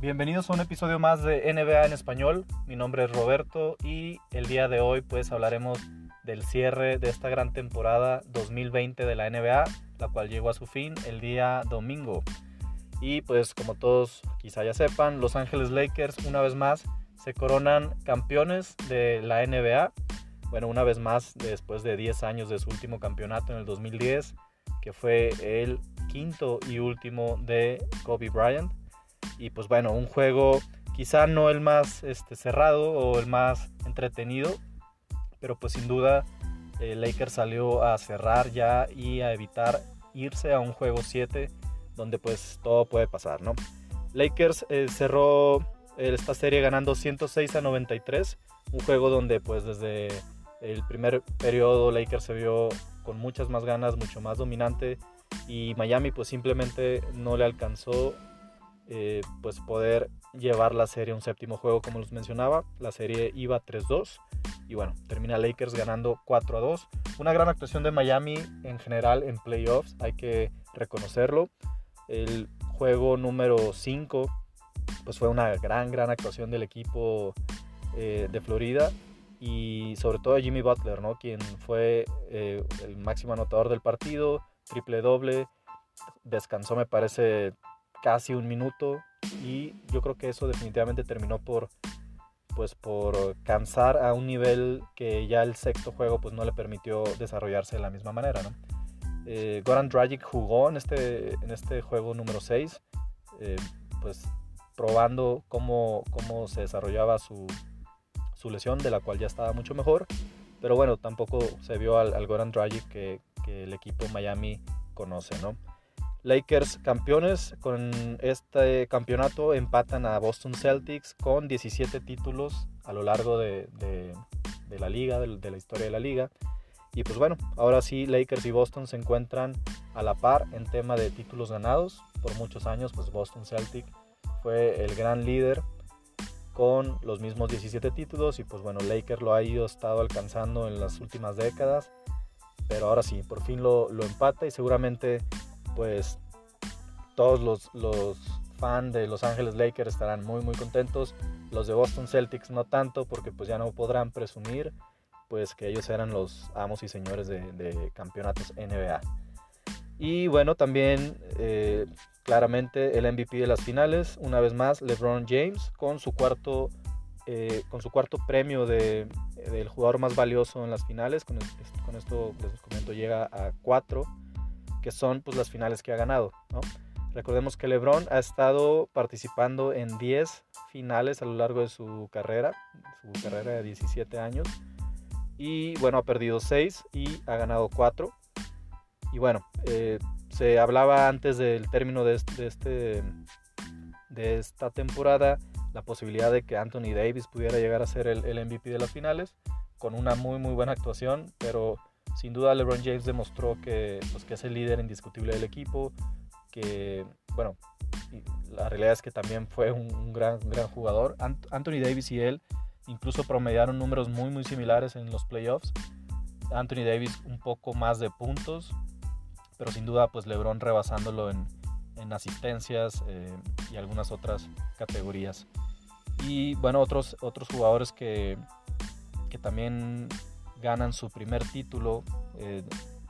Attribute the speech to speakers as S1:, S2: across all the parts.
S1: Bienvenidos a un episodio más de NBA en español. Mi nombre es Roberto y el día de hoy pues hablaremos del cierre de esta gran temporada 2020 de la NBA, la cual llegó a su fin el día domingo. Y pues como todos quizá ya sepan, Los Ángeles Lakers una vez más se coronan campeones de la NBA. Bueno, una vez más después de 10 años de su último campeonato en el 2010, que fue el quinto y último de Kobe Bryant. Y pues bueno, un juego quizá no el más este, cerrado o el más entretenido, pero pues sin duda eh, Lakers salió a cerrar ya y a evitar irse a un juego 7 donde pues todo puede pasar, ¿no? Lakers eh, cerró eh, esta serie ganando 106 a 93, un juego donde pues desde el primer periodo Lakers se vio con muchas más ganas, mucho más dominante y Miami pues simplemente no le alcanzó eh, pues poder llevar la serie a un séptimo juego como les mencionaba. La serie iba 3-2 y bueno, termina Lakers ganando 4-2. Una gran actuación de Miami en general en playoffs, hay que reconocerlo. El juego número 5 pues fue una gran, gran actuación del equipo eh, de Florida y sobre todo Jimmy Butler, ¿no? quien fue eh, el máximo anotador del partido, triple doble, descansó me parece casi un minuto y yo creo que eso definitivamente terminó por pues por cansar a un nivel que ya el sexto juego pues no le permitió desarrollarse de la misma manera ¿no? Eh, Goran Dragic jugó en este, en este juego número 6 eh, pues probando cómo, cómo se desarrollaba su, su, lesión de la cual ya estaba mucho mejor pero bueno tampoco se vio al, al Goran Dragic que, que el equipo Miami conoce ¿no? Lakers campeones con este campeonato empatan a Boston Celtics con 17 títulos a lo largo de, la liga, de, la historia de la liga. Y pues bueno, ahora sí Lakers y Boston se encuentran a la par en tema de títulos ganados. Por muchos años pues Boston Celtics fue el gran líder con los mismos 17 títulos y pues bueno, Lakers lo ha ido estado alcanzando en las últimas décadas. Pero ahora sí, por fin lo empata y seguramente pues todos los, los fans de Los Ángeles Lakers estarán muy muy contentos. Los de Boston Celtics no tanto porque pues ya no podrán presumir pues que ellos eran los amos y señores de, campeonatos NBA. Y bueno, también eh, claramente el MVP de las finales, una vez más LeBron James con su cuarto, eh, con su cuarto premio de, del jugador más valioso en las finales. Con, con esto les comento llega a cuatro que son pues, las finales que ha ganado. Recordemos que LeBron ha estado participando en 10 finales a lo largo de su carrera, su carrera de 17 años. Y bueno, ha perdido 6 y ha ganado 4. Y bueno, eh, se hablaba antes del término de, este, de esta temporada la posibilidad de que Anthony Davis pudiera llegar a ser el, el MVP de las finales con una muy muy buena actuación, pero sin duda LeBron James demostró que, pues, que es el líder indiscutible del equipo, que, bueno, la realidad es que también fue un, gran, gran jugador. Anthony Davis y él incluso promediaron números muy, muy similares en los playoffs. Anthony Davis un poco más de puntos, pero sin duda pues LeBron rebasándolo en, en asistencias eh, y algunas otras categorías. Y bueno, otros, otros jugadores que, que también ganan su primer título, eh,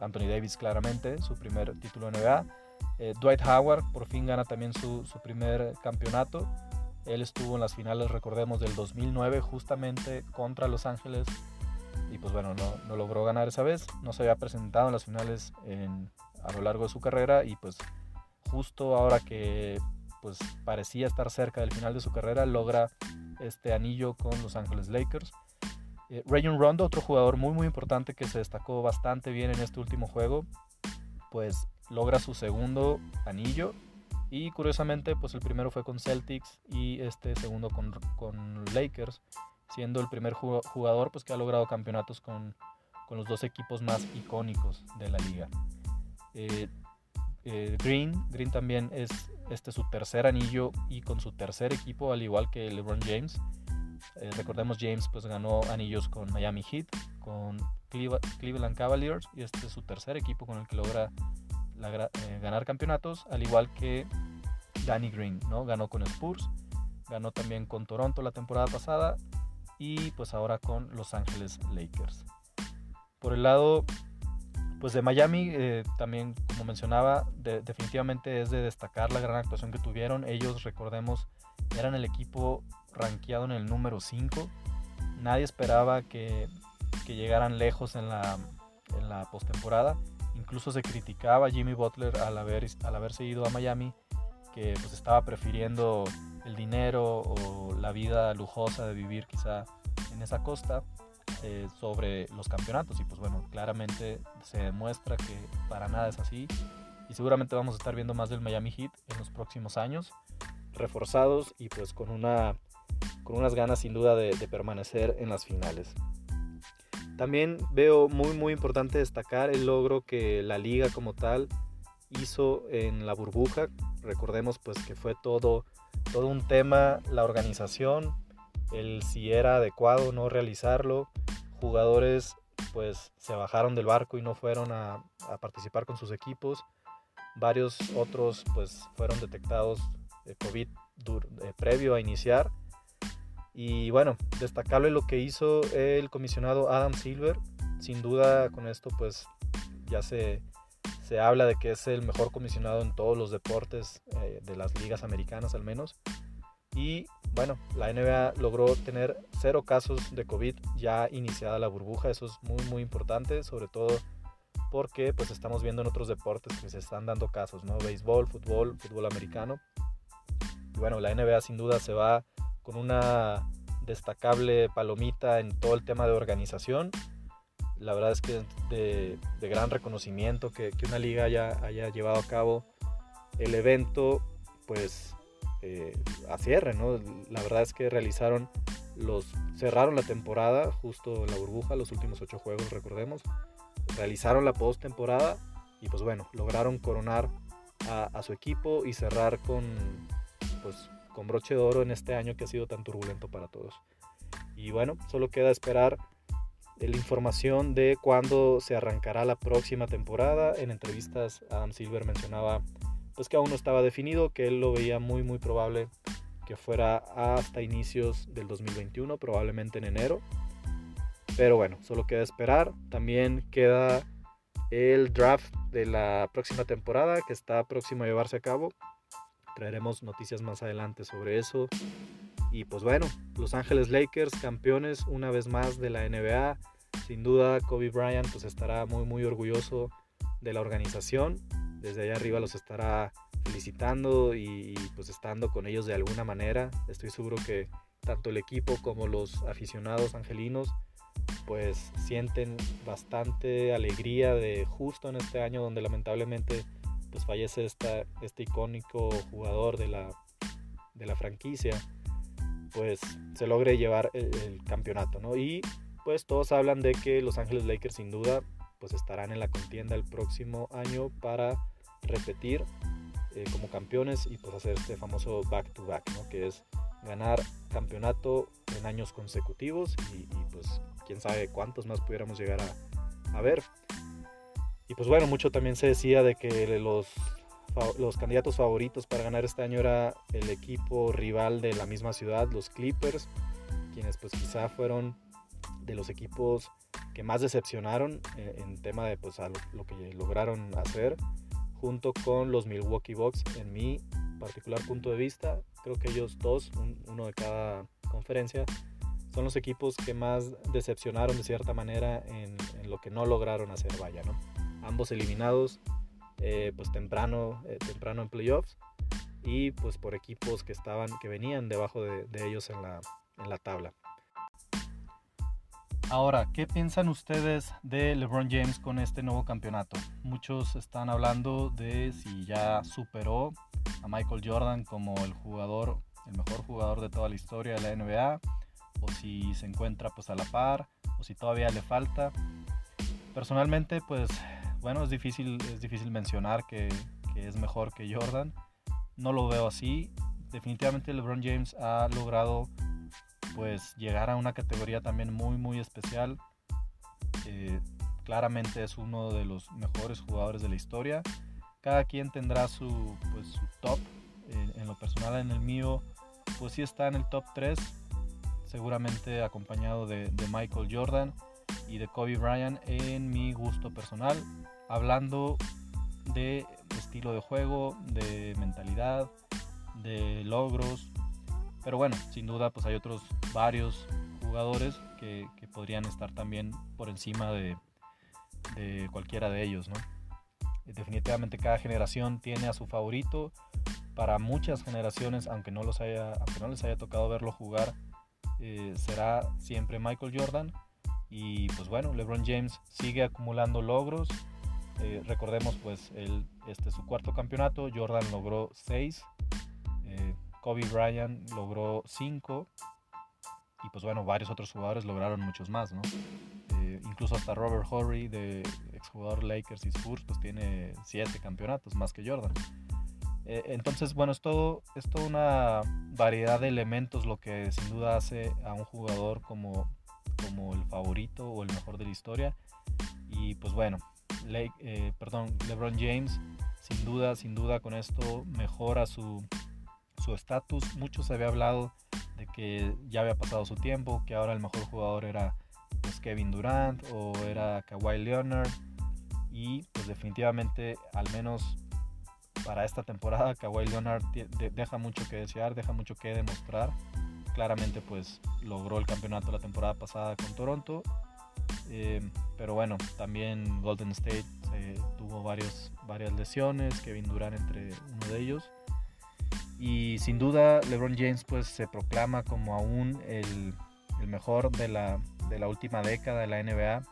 S1: Anthony Davis claramente, su primer título NBA. Eh, Dwight Howard por fin gana también su, primer campeonato. Él estuvo en las finales, recordemos, del 2009 justamente contra Los Ángeles y pues bueno, no, logró ganar esa vez. No se había presentado en las finales a lo largo de su carrera y pues justo ahora que pues parecía estar cerca del final de su carrera logra este anillo con Los Ángeles Lakers. Eh, Rondo, otro jugador muy muy importante que se destacó bastante bien en este último juego, pues logra su segundo anillo y curiosamente pues el primero fue con Celtics y este segundo con, con Lakers, siendo el primer jugador pues que ha logrado campeonatos con, con los dos equipos más icónicos de la liga. Eh, eh, Green, Green también es este su tercer anillo y con su tercer equipo al igual que LeBron James eh, recordemos James pues ganó anillos con Miami Heat, con Cleveland Cavaliers y este es su tercer equipo con el que logra eh, ganar campeonatos, al igual que Danny Green, ¿no? Ganó con Spurs ganó también con Toronto la temporada pasada y pues ahora con Los Ángeles Lakers. Por el lado pues de Miami eh, también como mencionaba definitivamente es de destacar la gran actuación que tuvieron. Ellos recordemos eran el equipo rankeado en el número 5. Nadie esperaba que, que llegaran lejos en la, en la postemporada. Incluso se criticaba a Jimmy Butler al, haber, al haberse ido a Miami, que pues estaba prefiriendo el dinero o la vida lujosa de vivir quizá en esa costa eh, sobre los campeonatos. Y pues bueno, claramente se demuestra que para nada es así. Y seguramente vamos a estar viendo más del Miami Heat en los próximos años, reforzados y pues con, una, con unas ganas sin duda de, de permanecer en las finales. También veo muy muy importante destacar el logro que la liga como tal hizo en la burbuja. Recordemos pues que fue todo, todo un tema la organización, el si era adecuado no realizarlo. Jugadores pues se bajaron del barco y no fueron a, participar con sus equipos. Varios otros pues fueron detectados de COVID eh, previo a iniciar y bueno, destacable lo que hizo el comisionado Adam Silver. Sin duda con esto pues ya se, se habla de que es el mejor comisionado en todos los deportes eh, de las ligas americanas al menos. Y bueno, la NBA logró tener cero casos de COVID ya iniciada la burbuja. Eso es muy muy importante, sobre todo porque pues estamos viendo en otros deportes que se están dando casos, ¿no? Béisbol, fútbol, fútbol americano. Y bueno, la NBA sin duda se va con una destacable palomita en todo el tema de organización. La verdad es que es de, gran reconocimiento que, una liga haya, llevado a cabo el evento, pues eh, a cierre, ¿no? La verdad es que realizaron los, cerraron la temporada justo en la burbuja, los últimos ocho juegos, recordemos, realizaron la postemporada y pues bueno, lograron coronar a, a su equipo y cerrar con pues con broche de oro en este año que ha sido tan turbulento para todos. Y bueno, solo queda esperar la información de cuándo se arrancará la próxima temporada. En entrevistas Adam Silver mencionaba pues que aún no estaba definido, que él lo veía muy muy probable que fuera hasta inicios del 2021, probablemente en enero. Pero bueno, solo queda esperar. También queda el draft de la próxima temporada que está próximo a llevarse a cabo. Traeremos noticias más adelante sobre eso. Y pues bueno, Los Ángeles Lakers, campeones una vez más de la NBA. Sin duda, Kobe Bryant pues estará muy muy orgulloso de la organización. Desde allá arriba los estará felicitando y, pues estando con ellos de alguna manera. Estoy seguro que tanto el equipo como los aficionados angelinos pues sienten bastante alegría de justo en este año donde lamentablemente pues fallece esta, este icónico jugador de la, de la franquicia, pues se logre llevar el, campeonato, ¿no? Y pues todos hablan de que Los Ángeles Lakers sin duda pues estarán en la contienda el próximo año para repetir eh, como campeones y pues hacer este famoso back to back, ¿no? Que es ganar campeonato en años consecutivos y, pues quién sabe cuántos más pudiéramos llegar a, a ver. Y pues bueno, mucho también se decía de que los, los candidatos favoritos para ganar este año era el equipo rival de la misma ciudad, los Clippers, quienes pues quizá fueron de los equipos que más decepcionaron en, tema de pues lo, que lograron hacer junto con los Milwaukee Bucks en mi particular punto de vista. Creo que ellos dos uno de cada conferencia son los equipos que más decepcionaron de cierta manera en, en lo que no lograron hacer vaya no ambos eliminados eh, pues temprano, eh, temprano en playoffs y pues por equipos que estaban, que venían debajo de, ellos en la, en la tabla. Ahora, ¿qué piensan ustedes de LeBron James con este nuevo campeonato? Muchos están hablando de si ya superó a Michael Jordan como el jugador, el mejor jugador de toda la historia de la NBA, o si se encuentra pues a la par, o si todavía le falta. Personalmente, pues bueno, es difícil, es difícil mencionar que, es mejor que Jordan. No lo veo así. Definitivamente LeBron James ha logrado pues llegar a una categoría también muy muy especial. Eh, claramente es uno de los mejores jugadores de la historia. Cada quien tendrá su, pues, top. en lo personal, en el mío, pues sí está en el top 3, seguramente acompañado de Michael Jordan y de Kobe Bryant en mi gusto personal, hablando de estilo de juego, de mentalidad, de logros. Pero bueno, sin duda pues hay otros varios jugadores que, podrían estar también por encima de, cualquiera de ellos, ¿no? Definitivamente cada generación tiene a su favorito. Para muchas generaciones, aunque no, los haya, aunque no les haya tocado verlo jugar, eh, será siempre Michael Jordan. Y pues bueno, LeBron James sigue acumulando logros. Eh, recordemos pues este su cuarto campeonato, Jordan logró seis, eh, Kobe Bryant logró cinco y pues bueno, varios otros jugadores lograron muchos más, ¿no? Eh, incluso hasta Robert Horry, de exjugador Lakers y Spurs, pues tiene siete campeonatos más que Jordan. Entonces, bueno, es todo, es toda una variedad de elementos lo que sin duda hace a un jugador como, como el favorito o el mejor de la historia. Y pues bueno, eh, perdón, LeBron James, sin duda, sin duda con esto mejora su estatus. Su Mucho se había hablado que ya había pasado su tiempo, que ahora el mejor jugador era pues, Kevin Durant o era Kawhi Leonard y pues definitivamente al menos para esta temporada Kawhi Leonard deja mucho que desear, deja mucho que demostrar. Claramente pues logró el campeonato la temporada pasada con Toronto, eh, pero bueno, también Golden State tuvo varios, varias lesiones, Kevin Durant entre uno de ellos. Y sin duda LeBron James pues se proclama como aún el, mejor de la, última década de la NBA,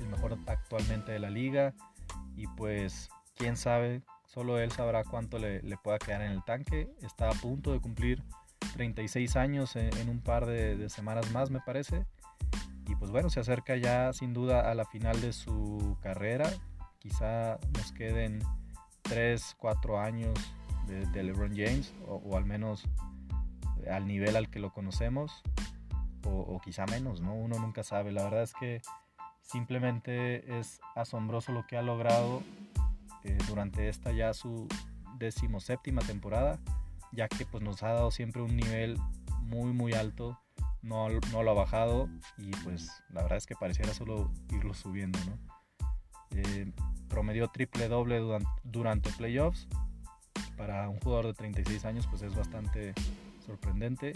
S1: el mejor actualmente de la liga. Y pues quién sabe, solo él sabrá cuánto le, pueda quedar en el tanque. Está a punto de cumplir 36 años en, un par de, de, semanas más me parece. Y pues bueno, se acerca ya sin duda a la final de su carrera. Quizá nos queden 3, 4 años de, LeBron James, o, al menos al nivel al que lo conocemos, o, quizá menos, ¿no? Uno nunca sabe. La verdad es que simplemente es asombroso lo que ha logrado eh, durante esta ya su decimoséptima temporada, ya que pues nos ha dado siempre un nivel muy muy alto, no, no lo ha bajado y pues la verdad es que pareciera solo irlo subiendo, ¿no? Eh, promedió triple doble durante, playoffs para un jugador de 36 años pues es bastante sorprendente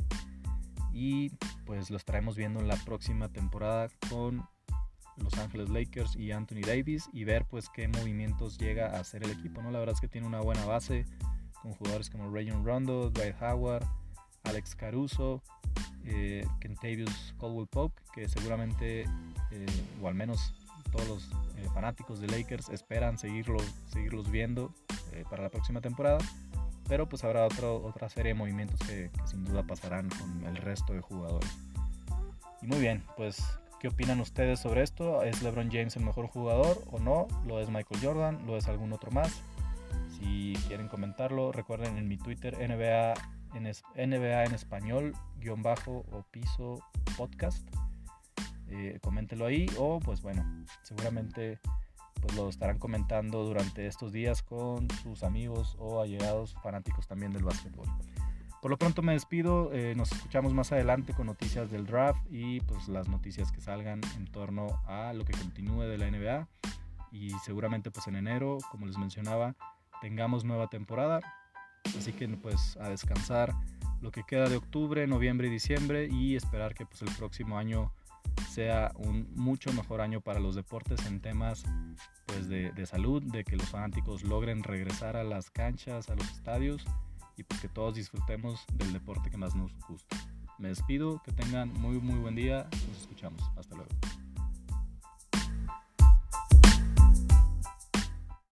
S1: y pues los traemos viendo en la próxima temporada con Los Ángeles Lakers y Anthony Davis y ver pues qué movimientos llega a hacer el equipo, ¿no? La verdad es que tiene una buena base con jugadores como Rayon Rondo, Dwight Howard, Alex Caruso, eh, Kentavious Caldwell Pope, que seguramente, eh, o al menos todos los eh, fanáticos de Lakers esperan seguirlo, seguirlos viendo eh, para la próxima temporada. Pero pues habrá otro, otra serie de movimientos que, sin duda pasarán con el resto de jugadores. Y muy bien, pues ¿qué opinan ustedes sobre esto? ¿Es LeBron James el mejor jugador o no? ¿Lo es Michael Jordan? ¿Lo es algún otro más? Si quieren comentarlo, recuerden en mi Twitter NBA en, NBA en español, guion bajo o piso podcast. Eh, coméntelo ahí o pues bueno, seguramente pues lo estarán comentando durante estos días con sus amigos o allegados fanáticos también del básquetbol. Por lo pronto me despido, eh, nos escuchamos más adelante con noticias del draft y pues las noticias que salgan en torno a lo que continúe de la NBA y seguramente pues en enero, como les mencionaba, tengamos nueva temporada, así que pues a descansar lo que queda de octubre, noviembre y diciembre y esperar que pues el próximo año sea un mucho mejor año para los deportes en temas pues, de, salud, de que los fanáticos logren regresar a las canchas, a los estadios y pues que todos disfrutemos del deporte que más nos gusta. Me despido, que tengan muy muy buen día, nos escuchamos, hasta luego.